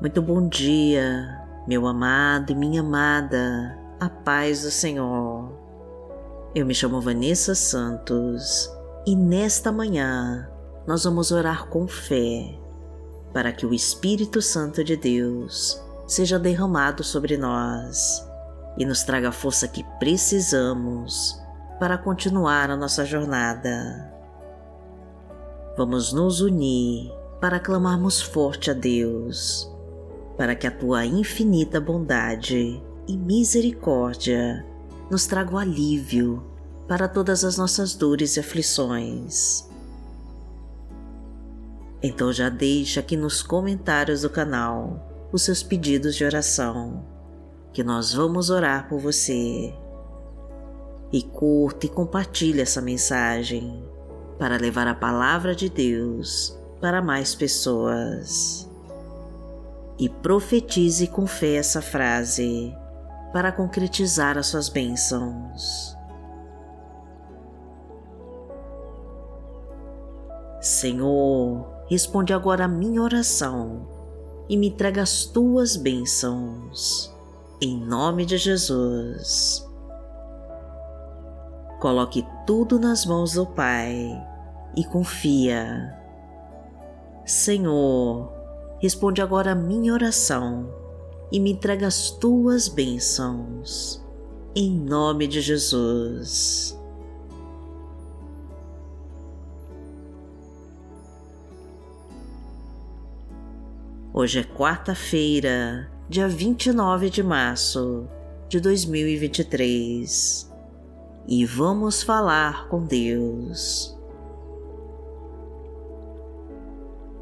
Muito bom dia, meu amado e minha amada, a paz do Senhor. Eu me chamo Vanessa Santos e nesta manhã nós vamos orar com fé para que o Espírito Santo de Deus seja derramado sobre nós e nos traga a força que precisamos para continuar a nossa jornada. Vamos nos unir para clamarmos forte a Deus para que a tua infinita bondade e misericórdia nos traga o alívio para todas as nossas dores e aflições. Então já deixa aqui nos comentários do canal os seus pedidos de oração, que nós vamos orar por você. E curta e compartilhe essa mensagem para levar a palavra de Deus para mais pessoas e profetize com fé essa frase para concretizar as suas bênçãos. Senhor, responde agora a minha oração e me entrega as tuas bênçãos. Em nome de Jesus. Coloque tudo nas mãos do Pai e confia. Senhor, responde agora a minha oração e me entrega as tuas bênçãos. Em nome de Jesus. Hoje é quarta-feira, dia 29 de março de 2023 e vamos falar com Deus.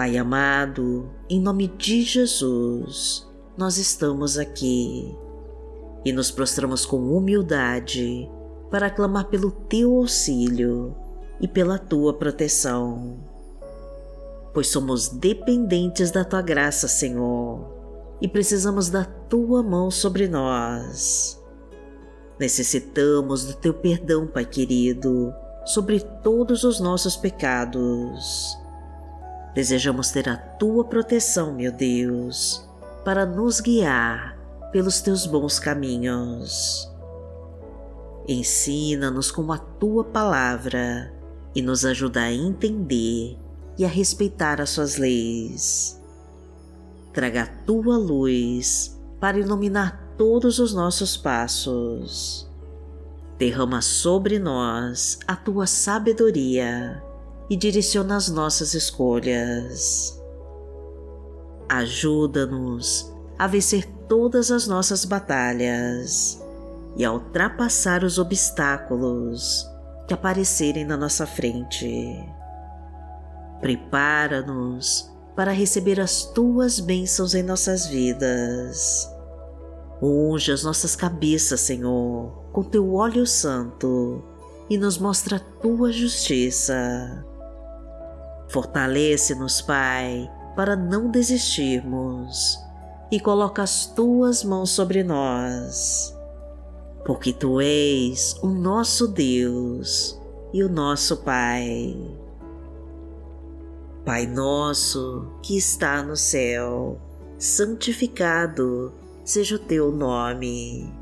Pai amado, em nome de Jesus, nós estamos aqui e nos prostramos com humildade para clamar pelo teu auxílio e pela tua proteção. Pois somos dependentes da tua graça, Senhor, e precisamos da tua mão sobre nós. Necessitamos do teu perdão, Pai querido, sobre todos os nossos pecados Desejamos ter a tua proteção, meu Deus, para nos guiar pelos teus bons caminhos. Ensina-nos com a tua palavra e nos ajuda a entender e a respeitar as suas leis. Traga a tua luz para iluminar todos os nossos passos. Derrama sobre nós a tua sabedoria e direciona as nossas escolhas. Ajuda-nos a vencer todas as nossas batalhas e a ultrapassar os obstáculos que aparecerem na nossa frente. Prepara-nos para receber as tuas bênçãos em nossas vidas. Unge as nossas cabeças, Senhor, com teu óleo santo e nos mostra a tua justiça. Fortalece-nos, Pai, para não desistirmos e coloca as tuas mãos sobre nós, porque tu és o nosso Deus e o nosso Pai. Pai nosso que está no céu, santificado seja o teu nome.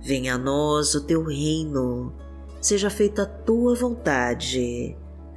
Venha a nós o teu reino, seja feita a tua vontade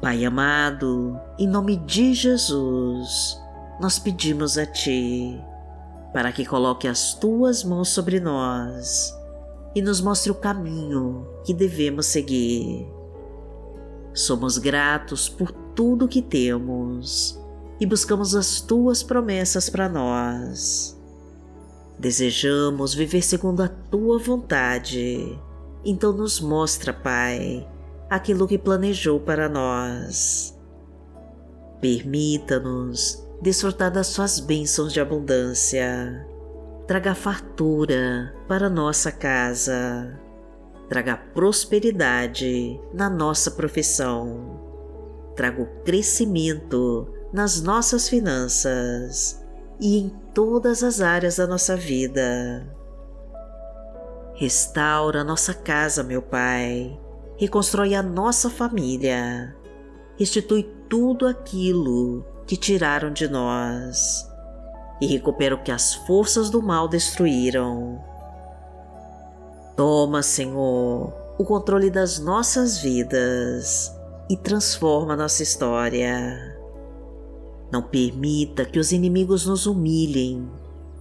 Pai amado, em nome de Jesus, nós pedimos a Ti para que coloque as Tuas mãos sobre nós e nos mostre o caminho que devemos seguir. Somos gratos por tudo que temos e buscamos as Tuas promessas para nós. Desejamos viver segundo a Tua vontade, então nos mostra, Pai, aquilo que planejou para nós. Permita-nos desfrutar das suas bênçãos de abundância. Traga fartura para nossa casa. Traga prosperidade na nossa profissão. Traga o crescimento nas nossas finanças e em todas as áreas da nossa vida. Restaura nossa casa, meu Pai. Reconstrói a nossa família. Restitui tudo aquilo que tiraram de nós e recupera o que as forças do mal destruíram. Toma, Senhor, o controle das nossas vidas e transforma nossa história. Não permita que os inimigos nos humilhem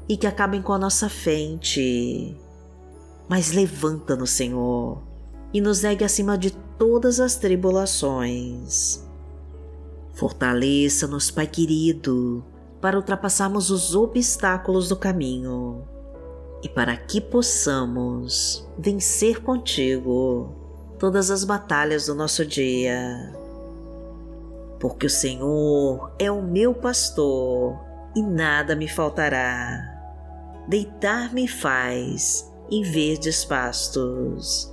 e que acabem com a nossa frente. Mas levanta-nos, Senhor, e nos negue acima de todas as tribulações. Fortaleça-nos, Pai querido, para ultrapassarmos os obstáculos do caminho e para que possamos vencer contigo todas as batalhas do nosso dia. Porque o Senhor é o meu pastor e nada me faltará. Deitar-me faz em verdes pastos,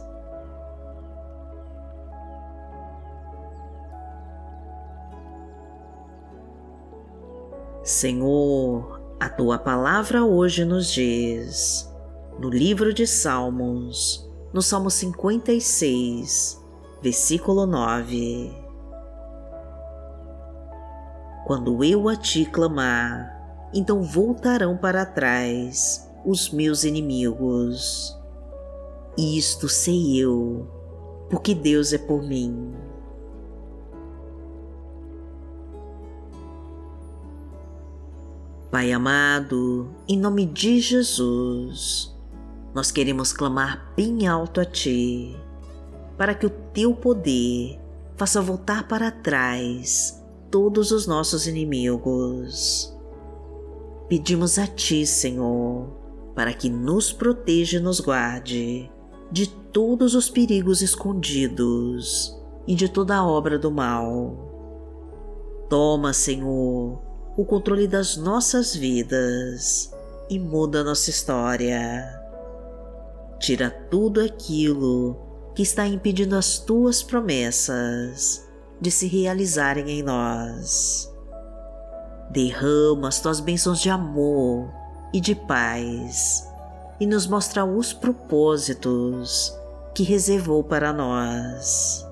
Senhor, a tua palavra hoje nos diz, no livro de Salmos, no Salmo 56, versículo 9: Quando eu a ti clamar, então voltarão para trás os meus inimigos. Isto sei eu, porque Deus é por mim. Pai amado, em nome de Jesus, nós queremos clamar bem alto a Ti, para que o Teu poder faça voltar para trás todos os nossos inimigos. Pedimos a Ti, Senhor, para que nos proteja e nos guarde de todos os perigos escondidos e de toda obra do mal. Toma, Senhor, o controle das nossas vidas e muda nossa história. Tira tudo aquilo que está impedindo as tuas promessas de se realizarem em nós. Derrama as tuas bênçãos de amor e de paz e nos mostra os propósitos que reservou para nós.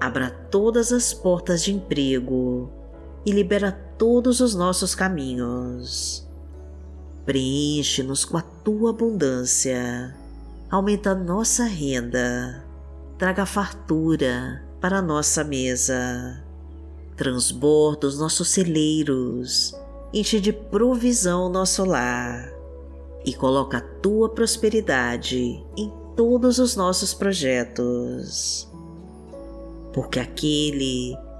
Abra todas as portas de emprego e libera todos os nossos caminhos. Preenche-nos com a tua abundância, aumenta nossa renda, traga fartura para a nossa mesa, transborda os nossos celeiros, enche de provisão nosso lar. E coloca a tua prosperidade em todos os nossos projetos. Porque aquele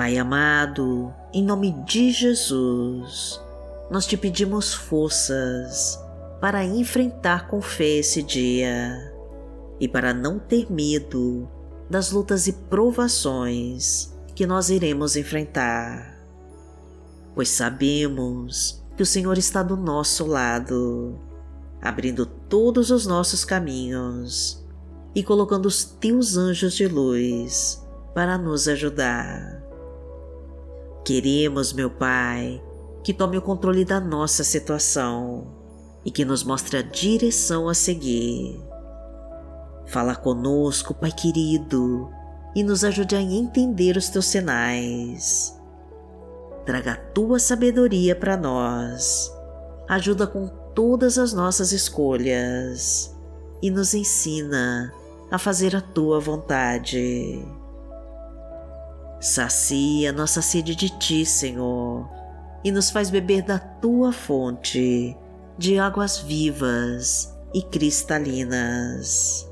Pai amado, em nome de Jesus, nós te pedimos forças para enfrentar com fé esse dia e para não ter medo das lutas e provações que nós iremos enfrentar, pois sabemos que o Senhor está do nosso lado, abrindo todos os nossos caminhos e colocando os teus anjos de luz para nos ajudar. Queremos, meu Pai, que tome o controle da nossa situação e que nos mostre a direção a seguir. Fala conosco, Pai querido, e nos ajude a entender os teus sinais. Traga a tua sabedoria para nós. Ajuda com todas as nossas escolhas e nos ensina a fazer a tua vontade. Sacia nossa sede de ti, Senhor, e nos faz beber da tua fonte de águas vivas e cristalinas.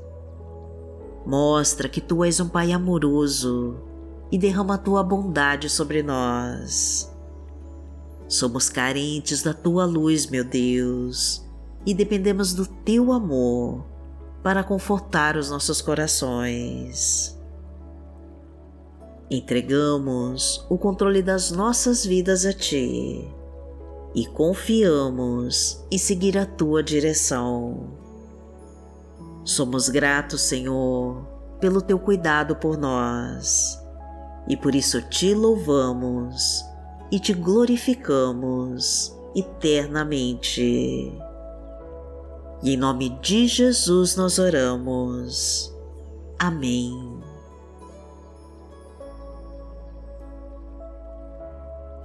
Mostra que tu és um Pai amoroso e derrama a tua bondade sobre nós. Somos carentes da tua luz, meu Deus, e dependemos do teu amor para confortar os nossos corações. Entregamos o controle das nossas vidas a Ti e confiamos em seguir a Tua direção. Somos gratos, Senhor, pelo Teu cuidado por nós e por isso Te louvamos e Te glorificamos eternamente. E em nome de Jesus nós oramos. Amém.